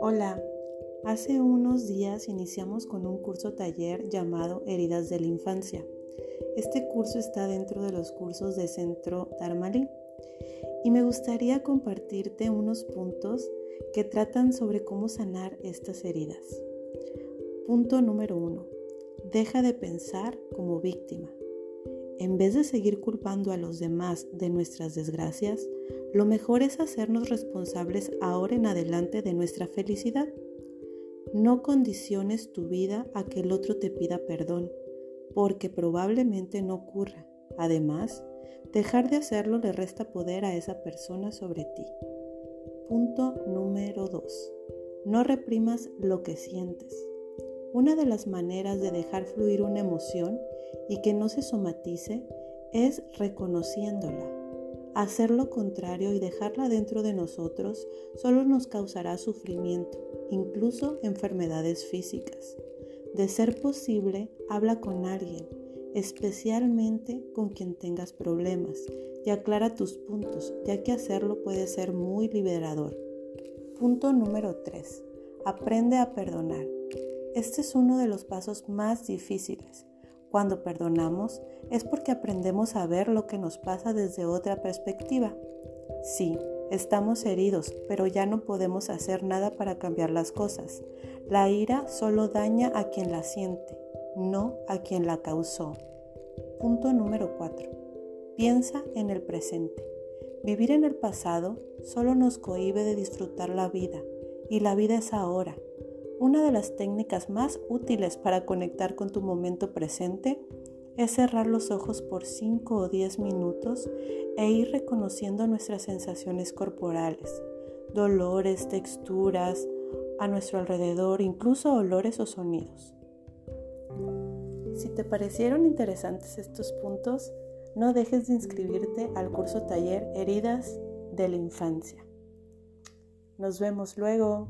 Hola, hace unos días iniciamos con un curso taller llamado Heridas de la Infancia. Este curso está dentro de los cursos de Centro Dharmali y me gustaría compartirte unos puntos que tratan sobre cómo sanar estas heridas. Punto número uno. Deja de pensar como víctima. En vez de seguir culpando a los demás de nuestras desgracias, lo mejor es hacernos responsables ahora en adelante de nuestra felicidad. No condiciones tu vida a que el otro te pida perdón, porque probablemente no ocurra. Además, dejar de hacerlo le resta poder a esa persona sobre ti. Punto número 2. No reprimas lo que sientes. Una de las maneras de dejar fluir una emoción y que no se somatice es reconociéndola. Hacer lo contrario y dejarla dentro de nosotros solo nos causará sufrimiento, incluso enfermedades físicas. De ser posible, habla con alguien, especialmente con quien tengas problemas, y aclara tus puntos, ya que hacerlo puede ser muy liberador. Punto número 3. Aprende a perdonar. Este es uno de los pasos más difíciles. Cuando perdonamos es porque aprendemos a ver lo que nos pasa desde otra perspectiva. Sí, estamos heridos, pero ya no podemos hacer nada para cambiar las cosas. La ira solo daña a quien la siente, no a quien la causó. Punto número 4. Piensa en el presente. Vivir en el pasado solo nos cohíbe de disfrutar la vida, y la vida es ahora. Una de las técnicas más útiles para conectar con tu momento presente es cerrar los ojos por 5 o 10 minutos e ir reconociendo nuestras sensaciones corporales, dolores, texturas a nuestro alrededor, incluso olores o sonidos. Si te parecieron interesantes estos puntos, no dejes de inscribirte al curso taller Heridas de la Infancia. Nos vemos luego.